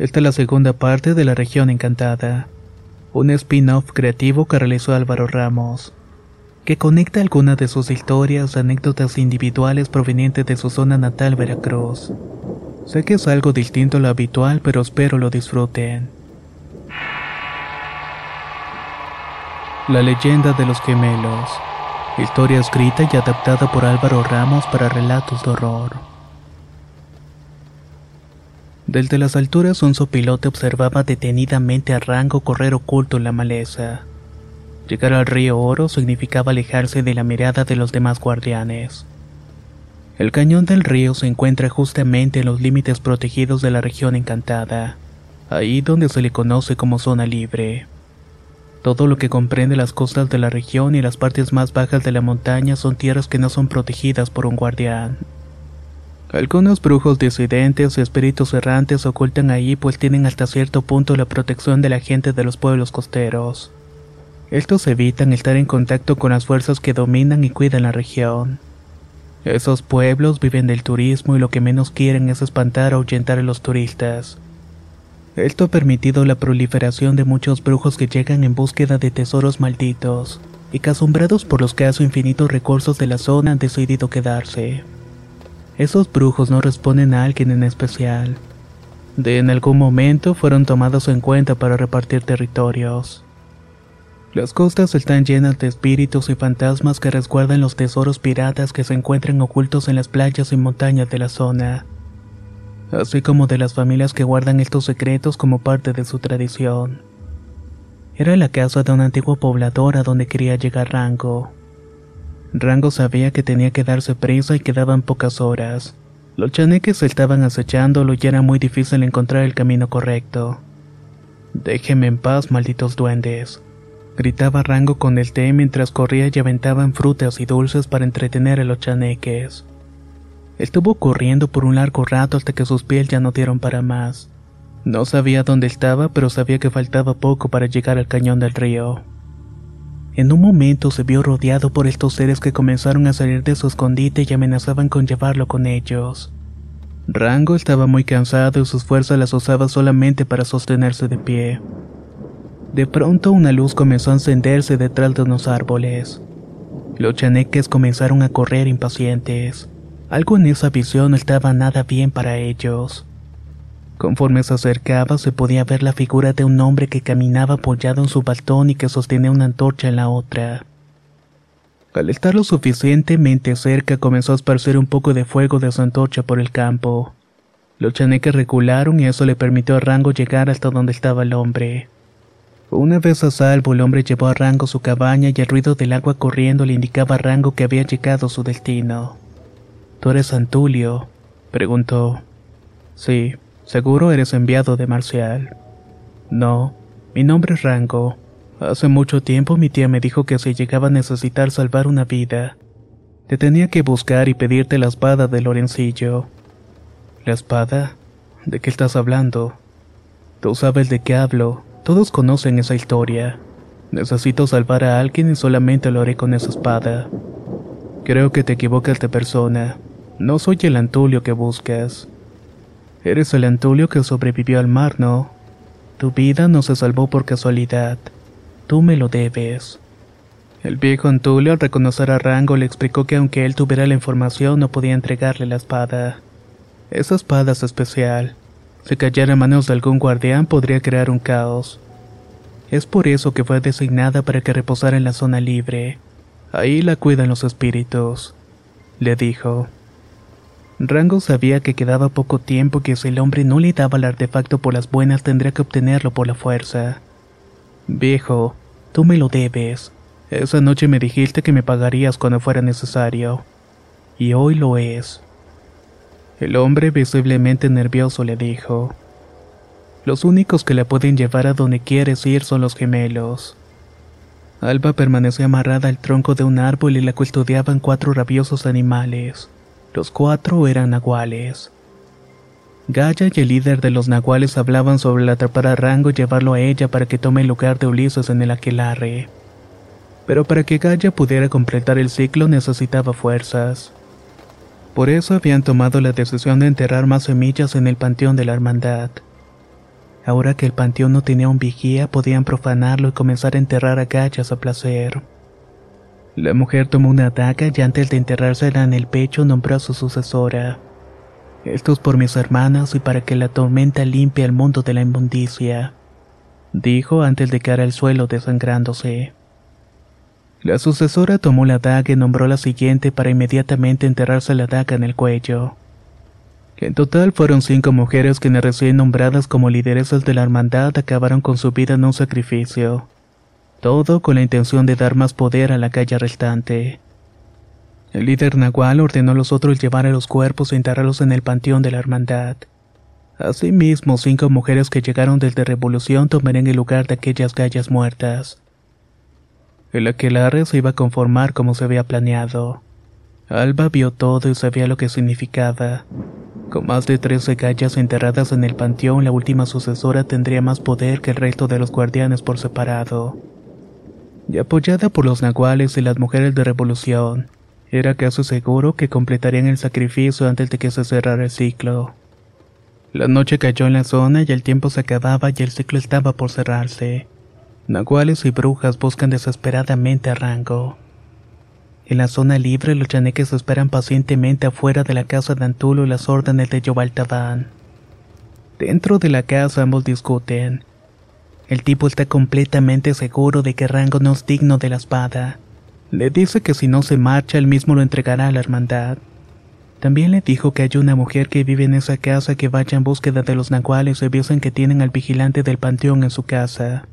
Esta es la segunda parte de La Región Encantada, un spin-off creativo que realizó Álvaro Ramos, que conecta algunas de sus historias, anécdotas individuales provenientes de su zona natal Veracruz. Sé que es algo distinto a lo habitual, pero espero lo disfruten. La leyenda de los gemelos. Historia escrita y adaptada por Álvaro Ramos para relatos de horror. Desde las alturas un sopilote observaba detenidamente a Rango correr oculto en la maleza. Llegar al río Oro significaba alejarse de la mirada de los demás guardianes. El cañón del río se encuentra justamente en los límites protegidos de la región encantada, ahí donde se le conoce como zona libre. Todo lo que comprende las costas de la región y las partes más bajas de la montaña son tierras que no son protegidas por un guardián. Algunos brujos disidentes y espíritus errantes ocultan ahí pues tienen hasta cierto punto la protección de la gente de los pueblos costeros. Estos evitan estar en contacto con las fuerzas que dominan y cuidan la región. Esos pueblos viven del turismo y lo que menos quieren es espantar o ahuyentar a los turistas. Esto ha permitido la proliferación de muchos brujos que llegan en búsqueda de tesoros malditos, y que asombrados por los casos infinitos recursos de la zona han decidido quedarse. Esos brujos no responden a alguien en especial. De en algún momento fueron tomados en cuenta para repartir territorios. Las costas están llenas de espíritus y fantasmas que resguardan los tesoros piratas que se encuentran ocultos en las playas y montañas de la zona, así como de las familias que guardan estos secretos como parte de su tradición. Era la casa de una antigua pobladora donde quería llegar Rango. Rango sabía que tenía que darse prisa y quedaban pocas horas. Los chaneques estaban acechándolo y era muy difícil encontrar el camino correcto. Déjenme en paz, malditos duendes. Gritaba Rango con el té mientras corría y aventaban frutas y dulces para entretener a los chaneques. Estuvo corriendo por un largo rato hasta que sus pies ya no dieron para más. No sabía dónde estaba, pero sabía que faltaba poco para llegar al cañón del río. En un momento se vio rodeado por estos seres que comenzaron a salir de su escondite y amenazaban con llevarlo con ellos. Rango estaba muy cansado y sus fuerzas las usaba solamente para sostenerse de pie. De pronto una luz comenzó a encenderse detrás de unos árboles. Los chaneques comenzaron a correr impacientes. Algo en esa visión no estaba nada bien para ellos. Conforme se acercaba se podía ver la figura de un hombre que caminaba apoyado en su bastón y que sostenía una antorcha en la otra. Al estar lo suficientemente cerca comenzó a esparcir un poco de fuego de su antorcha por el campo. Los chaneques recularon y eso le permitió a Rango llegar hasta donde estaba el hombre. Una vez a salvo, el hombre llevó a Rango su cabaña y el ruido del agua corriendo le indicaba a Rango que había llegado a su destino. ¿Tú eres Antulio? preguntó. Sí, Seguro eres enviado de Marcial. No, mi nombre es Rango. Hace mucho tiempo mi tía me dijo que si llegaba a necesitar salvar una vida, te tenía que buscar y pedirte la espada de Lorencillo. ¿La espada? ¿De qué estás hablando? Tú sabes de qué hablo, todos conocen esa historia. Necesito salvar a alguien y solamente lo haré con esa espada. Creo que te equivocas de persona. No soy el Antulio que buscas. Eres el Antulio que sobrevivió al mar, ¿no? Tu vida no se salvó por casualidad. Tú me lo debes. El viejo Antulio, al reconocer a Rango, le explicó que aunque él tuviera la información, no podía entregarle la espada. Esa espada es especial. Si cayera en manos de algún guardián, podría crear un caos. Es por eso que fue designada para que reposara en la zona libre. Ahí la cuidan los espíritus, le dijo. Rango sabía que quedaba poco tiempo que si el hombre no le daba el artefacto por las buenas tendría que obtenerlo por la fuerza. Viejo, tú me lo debes. Esa noche me dijiste que me pagarías cuando fuera necesario. Y hoy lo es. El hombre visiblemente nervioso le dijo. Los únicos que la pueden llevar a donde quieres ir son los gemelos. Alba permaneció amarrada al tronco de un árbol y la custodiaban cuatro rabiosos animales. Los cuatro eran nahuales. Gaya y el líder de los nahuales hablaban sobre atrapar a Rango y llevarlo a ella para que tome el lugar de Ulises en el aquelarre. Pero para que Gaya pudiera completar el ciclo necesitaba fuerzas. Por eso habían tomado la decisión de enterrar más semillas en el panteón de la hermandad. Ahora que el panteón no tenía un vigía, podían profanarlo y comenzar a enterrar a Gallas a placer. La mujer tomó una daga y antes de enterrársela en el pecho nombró a su sucesora. Esto es por mis hermanas y para que la tormenta limpie al mundo de la inmundicia, dijo antes de caer al suelo desangrándose. La sucesora tomó la daga y nombró la siguiente para inmediatamente enterrarse la daga en el cuello. En total fueron cinco mujeres quienes recién nombradas como lideresas de la hermandad acabaron con su vida en un sacrificio. Todo con la intención de dar más poder a la calle restante. El líder Nahual ordenó a los otros llevar a los cuerpos e enterrarlos en el panteón de la hermandad. Asimismo, cinco mujeres que llegaron desde Revolución tomarían el lugar de aquellas gallas muertas. El aquelarre se iba a conformar como se había planeado. Alba vio todo y sabía lo que significaba. Con más de trece gallas enterradas en el panteón, la última sucesora tendría más poder que el resto de los guardianes por separado y apoyada por los nahuales y las mujeres de revolución, era casi seguro que completarían el sacrificio antes de que se cerrara el ciclo. La noche cayó en la zona y el tiempo se acababa y el ciclo estaba por cerrarse. Nahuales y brujas buscan desesperadamente a Rango. En la zona libre los chaneques esperan pacientemente afuera de la casa de Antulo las órdenes de Yobaltabán. Dentro de la casa ambos discuten, el tipo está completamente seguro de que Rango no es digno de la espada. Le dice que si no se marcha, él mismo lo entregará a la hermandad. También le dijo que hay una mujer que vive en esa casa que vaya en búsqueda de los nahuales y dicen que tienen al vigilante del panteón en su casa.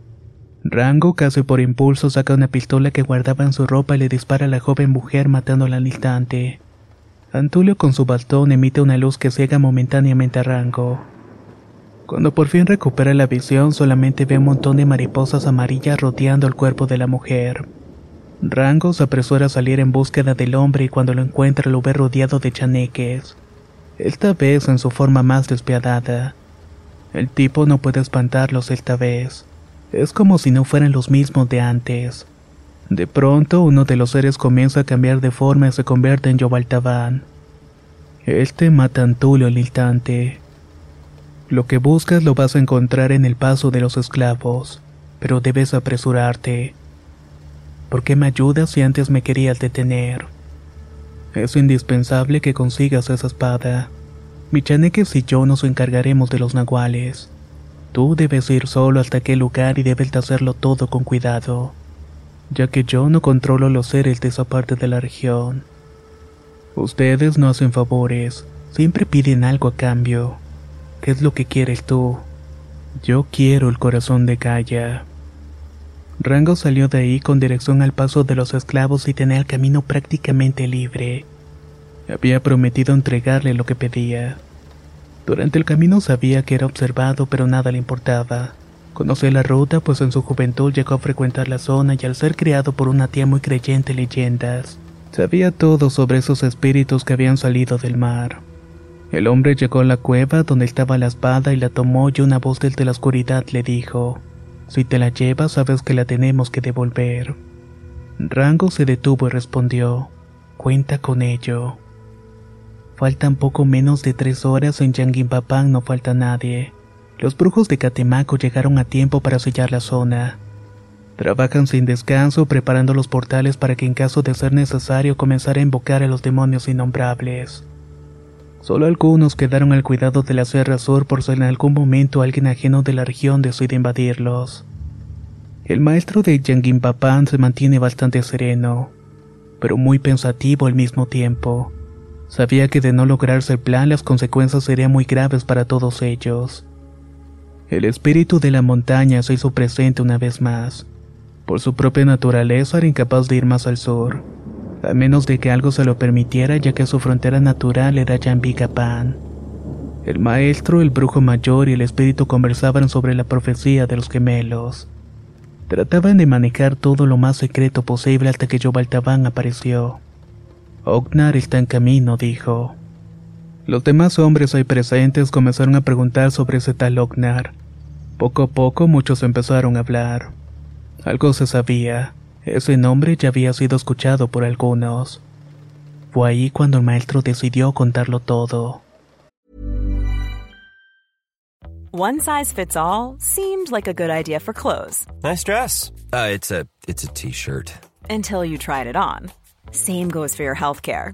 Rango, casi por impulso, saca una pistola que guardaba en su ropa y le dispara a la joven mujer matándola al instante. Antulio con su bastón emite una luz que ciega momentáneamente a Rango. Cuando por fin recupera la visión, solamente ve un montón de mariposas amarillas rodeando el cuerpo de la mujer. Rango se apresura a salir en búsqueda del hombre y cuando lo encuentra lo ve rodeado de chaneques. Esta vez en su forma más despiadada. El tipo no puede espantarlos esta vez. Es como si no fueran los mismos de antes. De pronto, uno de los seres comienza a cambiar de forma y se convierte en Yobaltabán. Este mata a Antulio al. Lo que buscas lo vas a encontrar en el paso de los esclavos, pero debes apresurarte. ¿Por qué me ayudas si antes me querías detener? Es indispensable que consigas esa espada. Michaneques y yo nos encargaremos de los nahuales. Tú debes ir solo hasta aquel lugar y debes hacerlo todo con cuidado, ya que yo no controlo los seres de esa parte de la región. Ustedes no hacen favores, siempre piden algo a cambio. ¿Qué es lo que quieres tú? Yo quiero el corazón de Gaia. Rango salió de ahí con dirección al paso de los esclavos y tenía el camino prácticamente libre. Había prometido entregarle lo que pedía. Durante el camino sabía que era observado, pero nada le importaba. Conocía la ruta, pues en su juventud llegó a frecuentar la zona y al ser criado por una tía muy creyente en leyendas, sabía todo sobre esos espíritus que habían salido del mar. El hombre llegó a la cueva donde estaba la espada y la tomó y una voz desde la oscuridad le dijo, Si te la llevas sabes que la tenemos que devolver. Rango se detuvo y respondió, Cuenta con ello. Faltan poco menos de tres horas en Yanguimpapán no falta nadie. Los brujos de Catemaco llegaron a tiempo para sellar la zona. Trabajan sin descanso preparando los portales para que en caso de ser necesario comenzar a invocar a los demonios innombrables. Solo algunos quedaron al cuidado de la Sierra Sur por si en algún momento alguien ajeno de la región decide invadirlos. El maestro de Yanguimpapán se mantiene bastante sereno, pero muy pensativo al mismo tiempo. Sabía que de no lograrse el plan las consecuencias serían muy graves para todos ellos. El espíritu de la montaña se hizo presente una vez más. Por su propia naturaleza era incapaz de ir más al sur, a menos de que algo se lo permitiera ya que su frontera natural era Yambicapán. El maestro, el brujo mayor y el espíritu conversaban sobre la profecía de los gemelos. Trataban de manejar todo lo más secreto posible hasta que Yobaltabán apareció. Ognar está en camino, dijo. Los demás hombres ahí presentes comenzaron a preguntar sobre ese tal Ognar. Poco a poco muchos empezaron a hablar. Algo se sabía. Ese nombre ya había sido escuchado por algunos. Fue ahí cuando el maestro decidió contarlo todo. One size fits all seemed like a good idea for clothes. Nice dress. Uh, it's a it's a t-shirt. Until you tried it on. Same goes for your healthcare.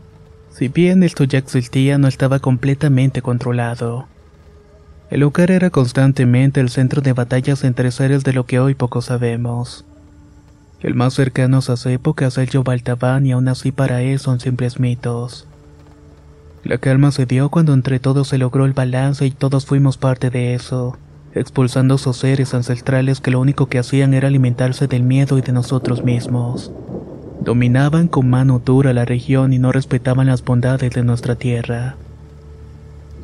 Si bien esto ya existía, no estaba completamente controlado. El lugar era constantemente el centro de batallas entre seres de lo que hoy poco sabemos. El más cercano a esas épocas es el Yobaltabán y aún así para él son simples mitos. La calma se dio cuando entre todos se logró el balance y todos fuimos parte de eso, expulsando esos seres ancestrales que lo único que hacían era alimentarse del miedo y de nosotros mismos. Dominaban con mano dura la región y no respetaban las bondades de nuestra tierra.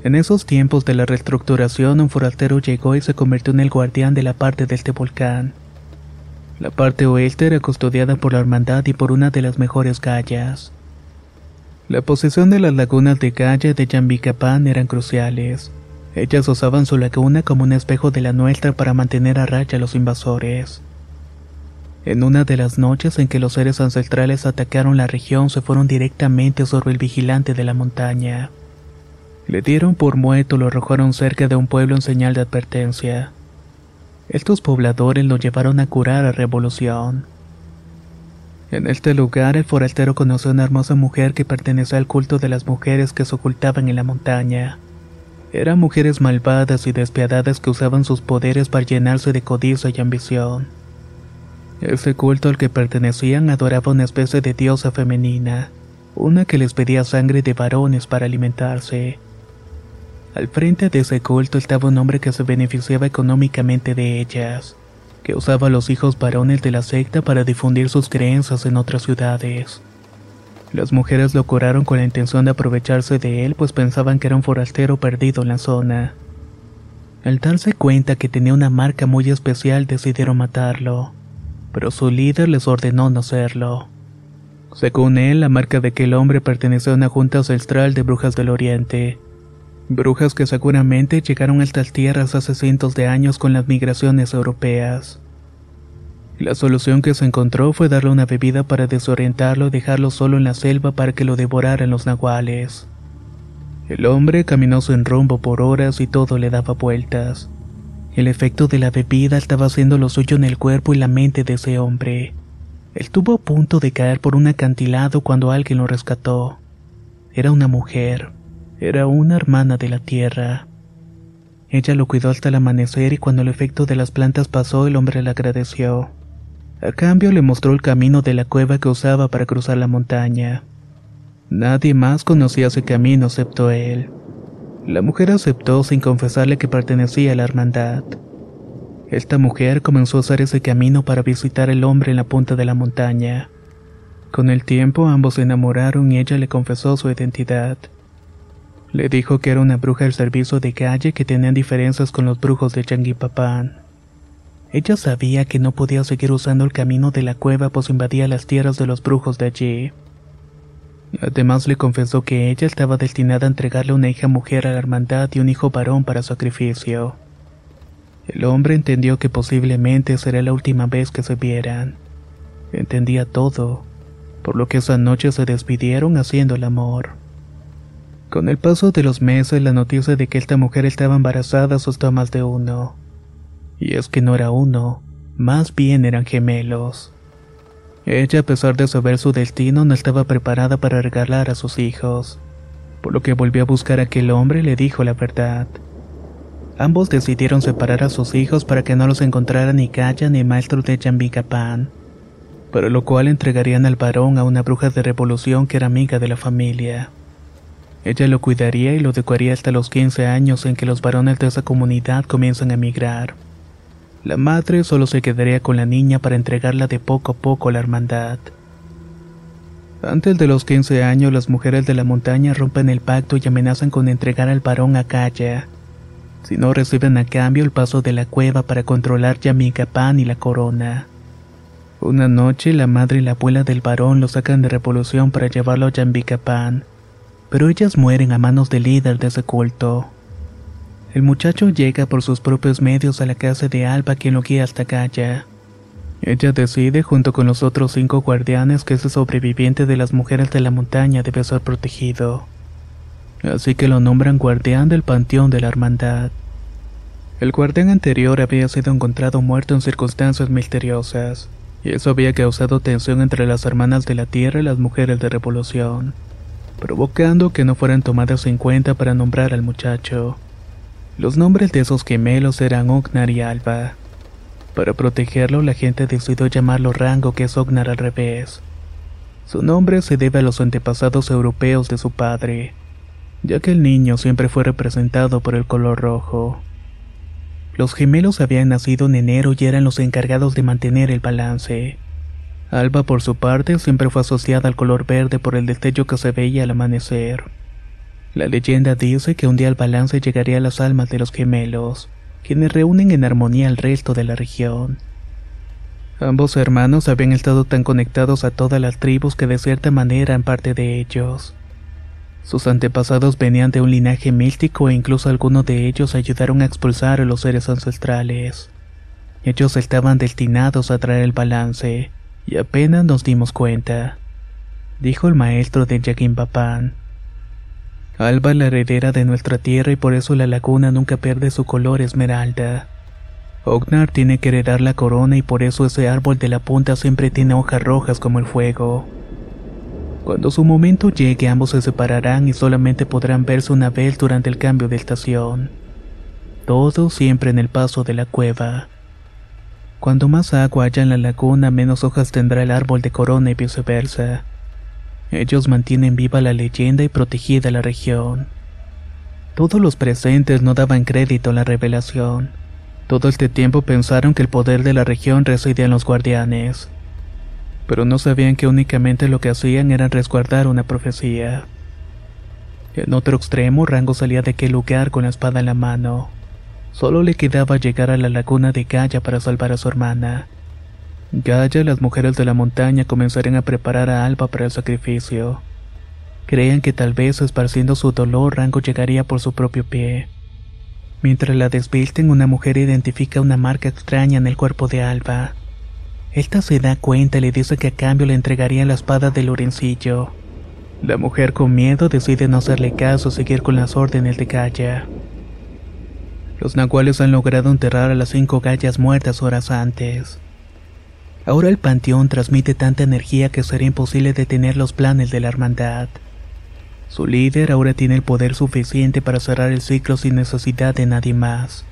En esos tiempos de la reestructuración, un forastero llegó y se convirtió en el guardián de la parte de este volcán. La parte oeste era custodiada por la hermandad y por una de las mejores gallas. La posesión de las lagunas de Gaya de Yambicapán eran cruciales. Ellas usaban su laguna como un espejo de la nuestra para mantener a raya a los invasores. En una de las noches en que los seres ancestrales atacaron la región se fueron directamente sobre el vigilante de la montaña. Le dieron por muerto lo arrojaron cerca de un pueblo en señal de advertencia. Estos pobladores lo llevaron a curar a Revolución. En este lugar el forastero conoció a una hermosa mujer que pertenecía al culto de las mujeres que se ocultaban en la montaña. Eran mujeres malvadas y despiadadas que usaban sus poderes para llenarse de codicia y ambición. Ese culto al que pertenecían adoraba una especie de diosa femenina, una que les pedía sangre de varones para alimentarse. Al frente de ese culto estaba un hombre que se beneficiaba económicamente de ellas, que usaba a los hijos varones de la secta para difundir sus creencias en otras ciudades. Las mujeres lo curaron con la intención de aprovecharse de él, pues pensaban que era un forastero perdido en la zona. Al darse cuenta que tenía una marca muy especial, decidieron matarlo pero su líder les ordenó no hacerlo. Según él, la marca de aquel hombre pertenecía a una junta ancestral de brujas del Oriente. Brujas que seguramente llegaron a estas tierras hace cientos de años con las migraciones europeas. La solución que se encontró fue darle una bebida para desorientarlo y dejarlo solo en la selva para que lo devoraran los nahuales. El hombre caminó sin rumbo por horas y todo le daba vueltas. El efecto de la bebida estaba haciendo lo suyo en el cuerpo y la mente de ese hombre. Estuvo a punto de caer por un acantilado cuando alguien lo rescató. Era una mujer. Era una hermana de la tierra. Ella lo cuidó hasta el amanecer y cuando el efecto de las plantas pasó el hombre le agradeció. A cambio le mostró el camino de la cueva que usaba para cruzar la montaña. Nadie más conocía ese camino excepto él. La mujer aceptó sin confesarle que pertenecía a la hermandad. Esta mujer comenzó a usar ese camino para visitar al hombre en la punta de la montaña. Con el tiempo ambos se enamoraron y ella le confesó su identidad. Le dijo que era una bruja del servicio de calle que tenían diferencias con los brujos de Changuipapán. Ella sabía que no podía seguir usando el camino de la cueva pues invadía las tierras de los brujos de allí. Además le confesó que ella estaba destinada a entregarle una hija mujer a la hermandad y un hijo varón para sacrificio. El hombre entendió que posiblemente sería la última vez que se vieran. Entendía todo, por lo que esa noche se despidieron haciendo el amor. Con el paso de los meses la noticia de que esta mujer estaba embarazada asustó a más de uno. Y es que no era uno, más bien eran gemelos. Ella, a pesar de saber su destino, no estaba preparada para regalar a sus hijos, por lo que volvió a buscar a aquel hombre y le dijo la verdad. Ambos decidieron separar a sus hijos para que no los encontrara ni Kaya ni maestro de Jambicapán, para lo cual entregarían al varón a una bruja de revolución que era amiga de la familia. Ella lo cuidaría y lo educaría hasta los 15 años en que los varones de esa comunidad comienzan a emigrar. La madre solo se quedaría con la niña para entregarla de poco a poco a la hermandad. Antes de los 15 años, las mujeres de la montaña rompen el pacto y amenazan con entregar al varón a Kaya. Si no reciben a cambio el paso de la cueva para controlar Yamigapán y la corona. Una noche, la madre y la abuela del varón lo sacan de revolución para llevarlo a Yambicapán, pero ellas mueren a manos del líder de ese culto. El muchacho llega por sus propios medios a la casa de Alba quien lo guía hasta Calla. Ella decide junto con los otros cinco guardianes que ese sobreviviente de las mujeres de la montaña debe ser protegido. Así que lo nombran guardián del panteón de la hermandad. El guardián anterior había sido encontrado muerto en circunstancias misteriosas, y eso había causado tensión entre las hermanas de la tierra y las mujeres de revolución, provocando que no fueran tomadas en cuenta para nombrar al muchacho. Los nombres de esos gemelos eran Ognar y Alba. Para protegerlo, la gente decidió llamarlo Rango, que es Ognar al revés. Su nombre se debe a los antepasados europeos de su padre, ya que el niño siempre fue representado por el color rojo. Los gemelos habían nacido en enero y eran los encargados de mantener el balance. Alba, por su parte, siempre fue asociada al color verde por el destello que se veía al amanecer. La leyenda dice que un día el balance llegaría a las almas de los gemelos, quienes reúnen en armonía al resto de la región. Ambos hermanos habían estado tan conectados a todas las tribus que de cierta manera eran parte de ellos. Sus antepasados venían de un linaje místico e incluso algunos de ellos ayudaron a expulsar a los seres ancestrales. Ellos estaban destinados a traer el balance, y apenas nos dimos cuenta, dijo el maestro de Yaquim Alba es la heredera de nuestra tierra y por eso la laguna nunca pierde su color esmeralda. Ognar tiene que heredar la corona y por eso ese árbol de la punta siempre tiene hojas rojas como el fuego. Cuando su momento llegue ambos se separarán y solamente podrán verse una vez durante el cambio de estación. Todo siempre en el paso de la cueva. Cuando más agua haya en la laguna menos hojas tendrá el árbol de corona y viceversa. Ellos mantienen viva la leyenda y protegida la región. Todos los presentes no daban crédito a la revelación. Todo este tiempo pensaron que el poder de la región residía en los guardianes. Pero no sabían que únicamente lo que hacían era resguardar una profecía. En otro extremo, Rango salía de aquel lugar con la espada en la mano. Solo le quedaba llegar a la laguna de Gaia para salvar a su hermana. Gaia y las mujeres de la montaña comenzarían a preparar a Alba para el sacrificio. Creían que tal vez esparciendo su dolor Rango llegaría por su propio pie. Mientras la desvisten, una mujer identifica una marca extraña en el cuerpo de Alba. Esta se da cuenta y le dice que a cambio le entregaría la espada de Lorencillo. La mujer con miedo decide no hacerle caso y seguir con las órdenes de Gaia. Los nahuales han logrado enterrar a las cinco gallas muertas horas antes. Ahora el panteón transmite tanta energía que será imposible detener los planes de la hermandad. Su líder ahora tiene el poder suficiente para cerrar el ciclo sin necesidad de nadie más.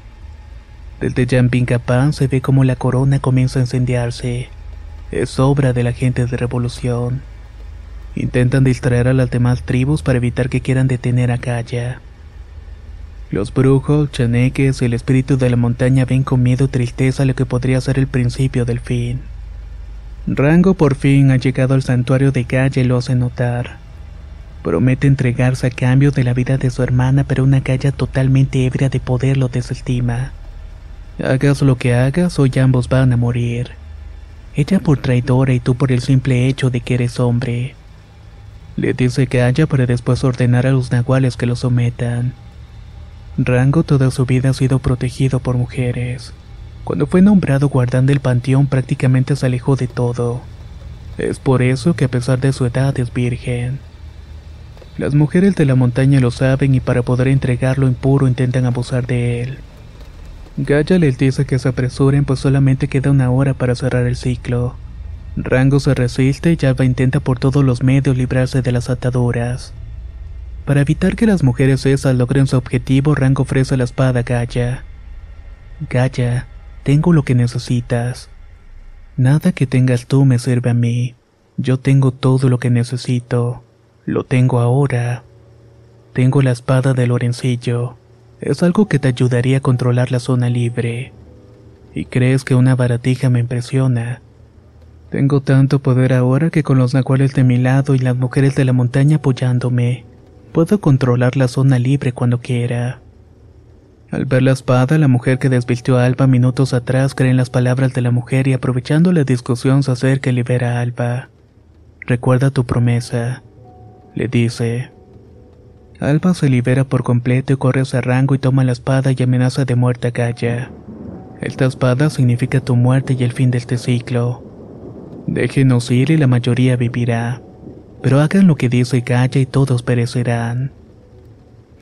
Desde Yampingapán se ve como la corona comienza a incendiarse, Es obra de la gente de revolución. Intentan distraer a las demás tribus para evitar que quieran detener a Gaia. Los brujos, chaneques y el espíritu de la montaña ven con miedo y tristeza lo que podría ser el principio del fin. Rango por fin ha llegado al santuario de Gaia y lo hace notar. Promete entregarse a cambio de la vida de su hermana, pero una Gaia totalmente ebria de poder lo desestima. Hagas lo que hagas, hoy ambos van a morir. Ella por traidora y tú por el simple hecho de que eres hombre. Le dice que para después ordenar a los nahuales que lo sometan. Rango toda su vida ha sido protegido por mujeres. Cuando fue nombrado guardián del panteón prácticamente se alejó de todo. Es por eso que a pesar de su edad es virgen. Las mujeres de la montaña lo saben y para poder entregarlo impuro intentan abusar de él. Gaia les dice que se apresuren pues solamente queda una hora para cerrar el ciclo. Rango se resiste y Alba intenta por todos los medios librarse de las ataduras. Para evitar que las mujeres esas logren su objetivo, Rango ofrece la espada a Gaia. Gaia, tengo lo que necesitas. Nada que tengas tú me sirve a mí. Yo tengo todo lo que necesito. Lo tengo ahora. Tengo la espada de Lorencillo. Es algo que te ayudaría a controlar la zona libre. ¿Y crees que una baratija me impresiona? Tengo tanto poder ahora que con los nahuales de mi lado y las mujeres de la montaña apoyándome, puedo controlar la zona libre cuando quiera. Al ver la espada, la mujer que desvistió a Alba minutos atrás cree en las palabras de la mujer y aprovechando la discusión se acerca y libera a Alba. Recuerda tu promesa, le dice. Alba se libera por completo y corre hacia Rango y toma la espada y amenaza de muerte a Gaia. Esta espada significa tu muerte y el fin de este ciclo. Déjenos ir y la mayoría vivirá. Pero hagan lo que dice Gaia y todos perecerán.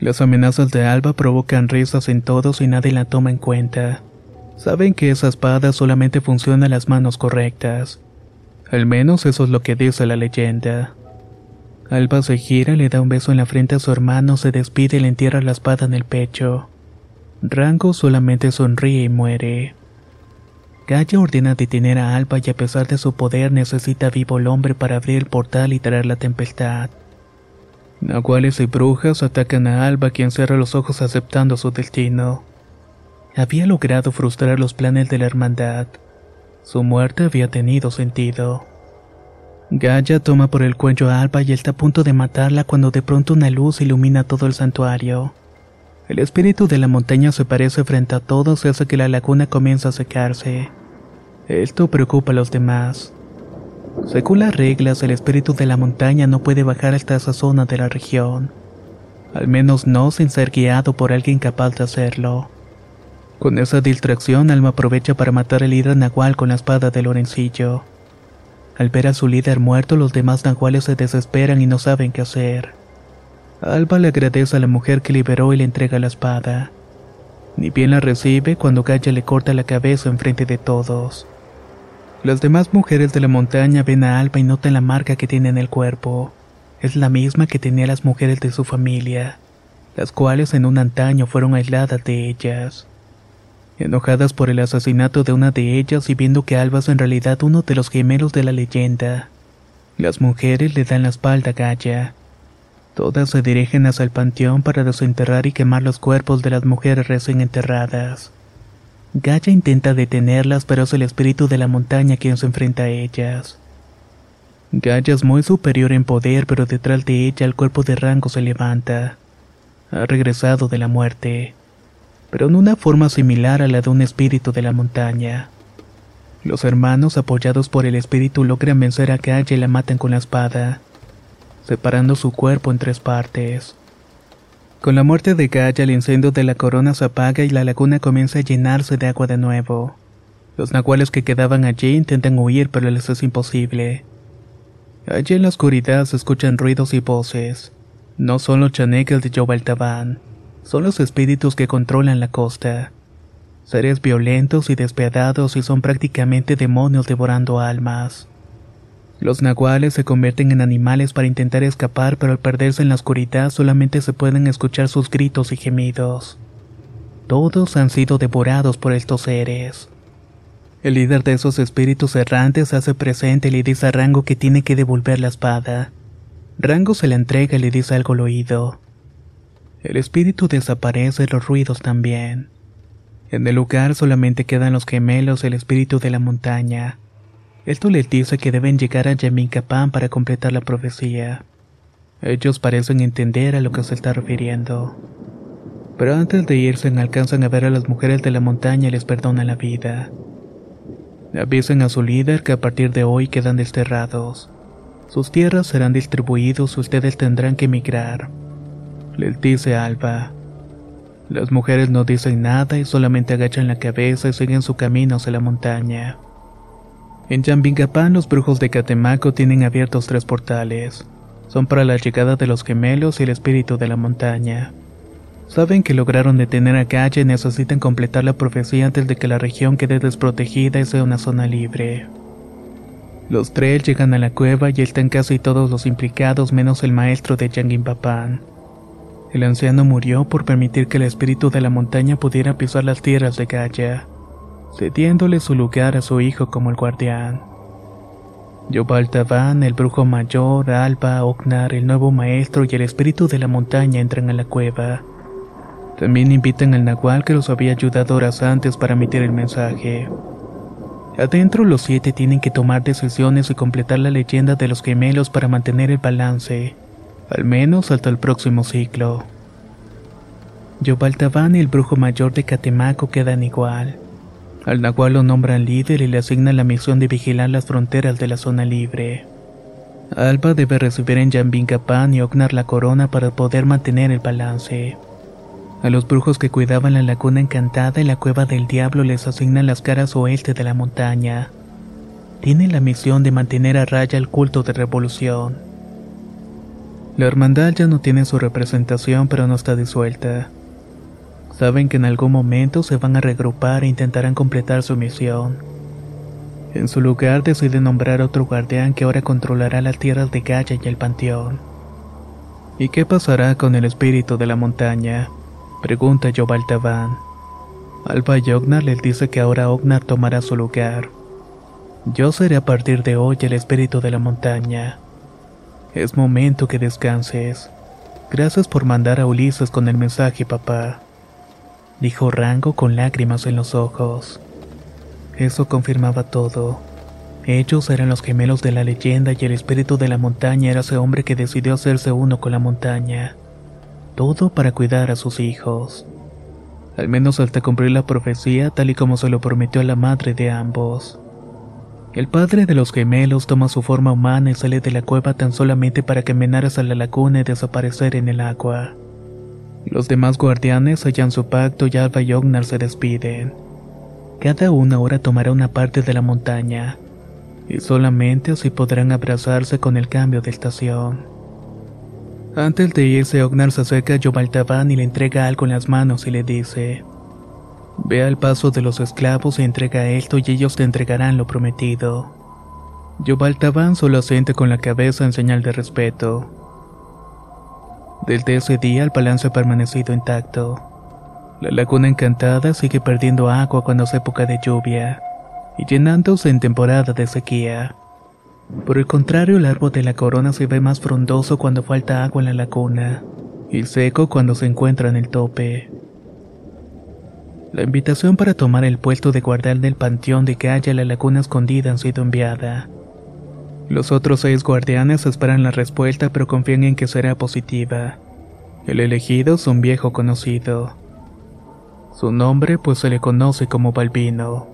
Las amenazas de Alba provocan risas en todos y nadie la toma en cuenta. Saben que esa espada solamente funciona en las manos correctas. Al menos eso es lo que dice la leyenda. Alba se gira, le da un beso en la frente a su hermano, se despide y le entierra la espada en el pecho. Rango solamente sonríe y muere. Gaia ordena detener a Alba y a pesar de su poder necesita vivo el hombre para abrir el portal y traer la tempestad. Nahuales y brujas atacan a Alba quien cierra los ojos aceptando su destino. Había logrado frustrar los planes de la hermandad. Su muerte había tenido sentido. Gaia toma por el cuello a Alba y está a punto de matarla cuando de pronto una luz ilumina todo el santuario. El espíritu de la montaña se parece frente a todos y hace que la laguna comience a secarse. Esto preocupa a los demás. Según las reglas, el espíritu de la montaña no puede bajar hasta esa zona de la región. Al menos no sin ser guiado por alguien capaz de hacerlo. Con esa distracción, Alma aprovecha para matar al líder nahual con la espada de Lorencillo. Al ver a su líder muerto, los demás nahuales se desesperan y no saben qué hacer. Alba le agradece a la mujer que liberó y le entrega la espada. Ni bien la recibe cuando Gaia le corta la cabeza enfrente de todos. Las demás mujeres de la montaña ven a Alba y notan la marca que tiene en el cuerpo. Es la misma que tenía las mujeres de su familia, las cuales en un antaño fueron aisladas de ellas. Enojadas por el asesinato de una de ellas y viendo que Alba es en realidad uno de los gemelos de la leyenda, las mujeres le dan la espalda a Gaia. Todas se dirigen hacia el panteón para desenterrar y quemar los cuerpos de las mujeres recién enterradas. Gaia intenta detenerlas, pero es el espíritu de la montaña quien se enfrenta a ellas. Gaia es muy superior en poder, pero detrás de ella el cuerpo de Rango se levanta. Ha regresado de la muerte, pero en una forma similar a la de un espíritu de la montaña. Los hermanos, apoyados por el espíritu, logran vencer a Gaia y la matan con la espada separando su cuerpo en tres partes. Con la muerte de Gaia, el incendio de la corona se apaga y la laguna comienza a llenarse de agua de nuevo. Los nahuales que quedaban allí intentan huir, pero les es imposible. Allí en la oscuridad se escuchan ruidos y voces. No son los chaneques de Yobaltabán, son los espíritus que controlan la costa. Seres violentos y despiadados y son prácticamente demonios devorando almas. Los nahuales se convierten en animales para intentar escapar, pero al perderse en la oscuridad solamente se pueden escuchar sus gritos y gemidos. Todos han sido devorados por estos seres. El líder de esos espíritus errantes hace presente y le dice a Rango que tiene que devolver la espada. Rango se la entrega y le dice algo al oído. El espíritu desaparece y los ruidos también. En el lugar solamente quedan los gemelos y el espíritu de la montaña. Esto les dice que deben llegar a Yamincapan para completar la profecía. Ellos parecen entender a lo que se está refiriendo. Pero antes de irse alcanzan a ver a las mujeres de la montaña y les perdonan la vida. Avisan a su líder que a partir de hoy quedan desterrados. Sus tierras serán distribuidos y ustedes tendrán que emigrar. Les dice Alba. Las mujeres no dicen nada y solamente agachan la cabeza y siguen su camino hacia la montaña. En Yambingapán los brujos de Catemaco tienen abiertos tres portales. Son para la llegada de los gemelos y el espíritu de la montaña. Saben que lograron detener a Galle y necesitan completar la profecía antes de que la región quede desprotegida y sea una zona libre. Los tres llegan a la cueva y están casi todos los implicados menos el maestro de Yangimpapán. El anciano murió por permitir que el espíritu de la montaña pudiera pisar las tierras de Gaia, cediéndole su lugar a su hijo como el guardián. Yobal Taban, el brujo mayor, Alba, Oknar, el nuevo maestro y el espíritu de la montaña entran a la cueva. También invitan al Nahual que los había ayudado horas antes para emitir el mensaje. Adentro los siete tienen que tomar decisiones y completar la leyenda de los gemelos para mantener el balance, al menos hasta el próximo ciclo. Yobaltabán y el brujo mayor de Catemaco quedan igual. Al Nahual lo nombran líder y le asignan la misión de vigilar las fronteras de la zona libre. Alba debe recibir en Yambingapán y Ognar la corona para poder mantener el balance. A los brujos que cuidaban la laguna encantada y la cueva del diablo les asignan las caras oeste de la montaña. Tienen la misión de mantener a raya el culto de revolución. La hermandad ya no tiene su representación pero no está disuelta. Saben que en algún momento se van a regrupar e intentarán completar su misión. En su lugar deciden nombrar a otro guardián que ahora controlará las tierras de Gaia y el panteón. ¿Y qué pasará con el espíritu de la montaña? Pregunta Yobal Taban. Alba y Ognar les dice que ahora Ognar tomará su lugar. Yo seré a partir de hoy el espíritu de la montaña. Es momento que descanses. Gracias por mandar a Ulises con el mensaje, papá. Dijo Rango con lágrimas en los ojos. Eso confirmaba todo. Ellos eran los gemelos de la leyenda y el espíritu de la montaña era ese hombre que decidió hacerse uno con la montaña todo para cuidar a sus hijos. Al menos hasta cumplir la profecía tal y como se lo prometió a la madre de ambos. El padre de los gemelos toma su forma humana y sale de la cueva tan solamente para caminar hacia la laguna y desaparecer en el agua. Los demás guardianes sellan su pacto y Alba y Ognar se despiden. Cada uno ahora tomará una parte de la montaña, y solamente así podrán abrazarse con el cambio de estación. Antes de irse, Ognar se acerca a Yobaltabán y le entrega algo en las manos y le dice: Ve al paso de los esclavos y entrega esto y ellos te entregarán lo prometido. Yobaltabán solo asiente con la cabeza en señal de respeto. Desde ese día el balance ha permanecido intacto. La laguna encantada sigue perdiendo agua cuando es época de lluvia y llenándose en temporada de sequía. Por el contrario, el árbol de la corona se ve más frondoso cuando falta agua en la laguna, y seco cuando se encuentra en el tope. La invitación para tomar el puesto de guardián del panteón de haya la laguna escondida han sido enviada. Los otros seis guardianes esperan la respuesta pero confían en que será positiva. El elegido es un viejo conocido. Su nombre pues se le conoce como Balbino.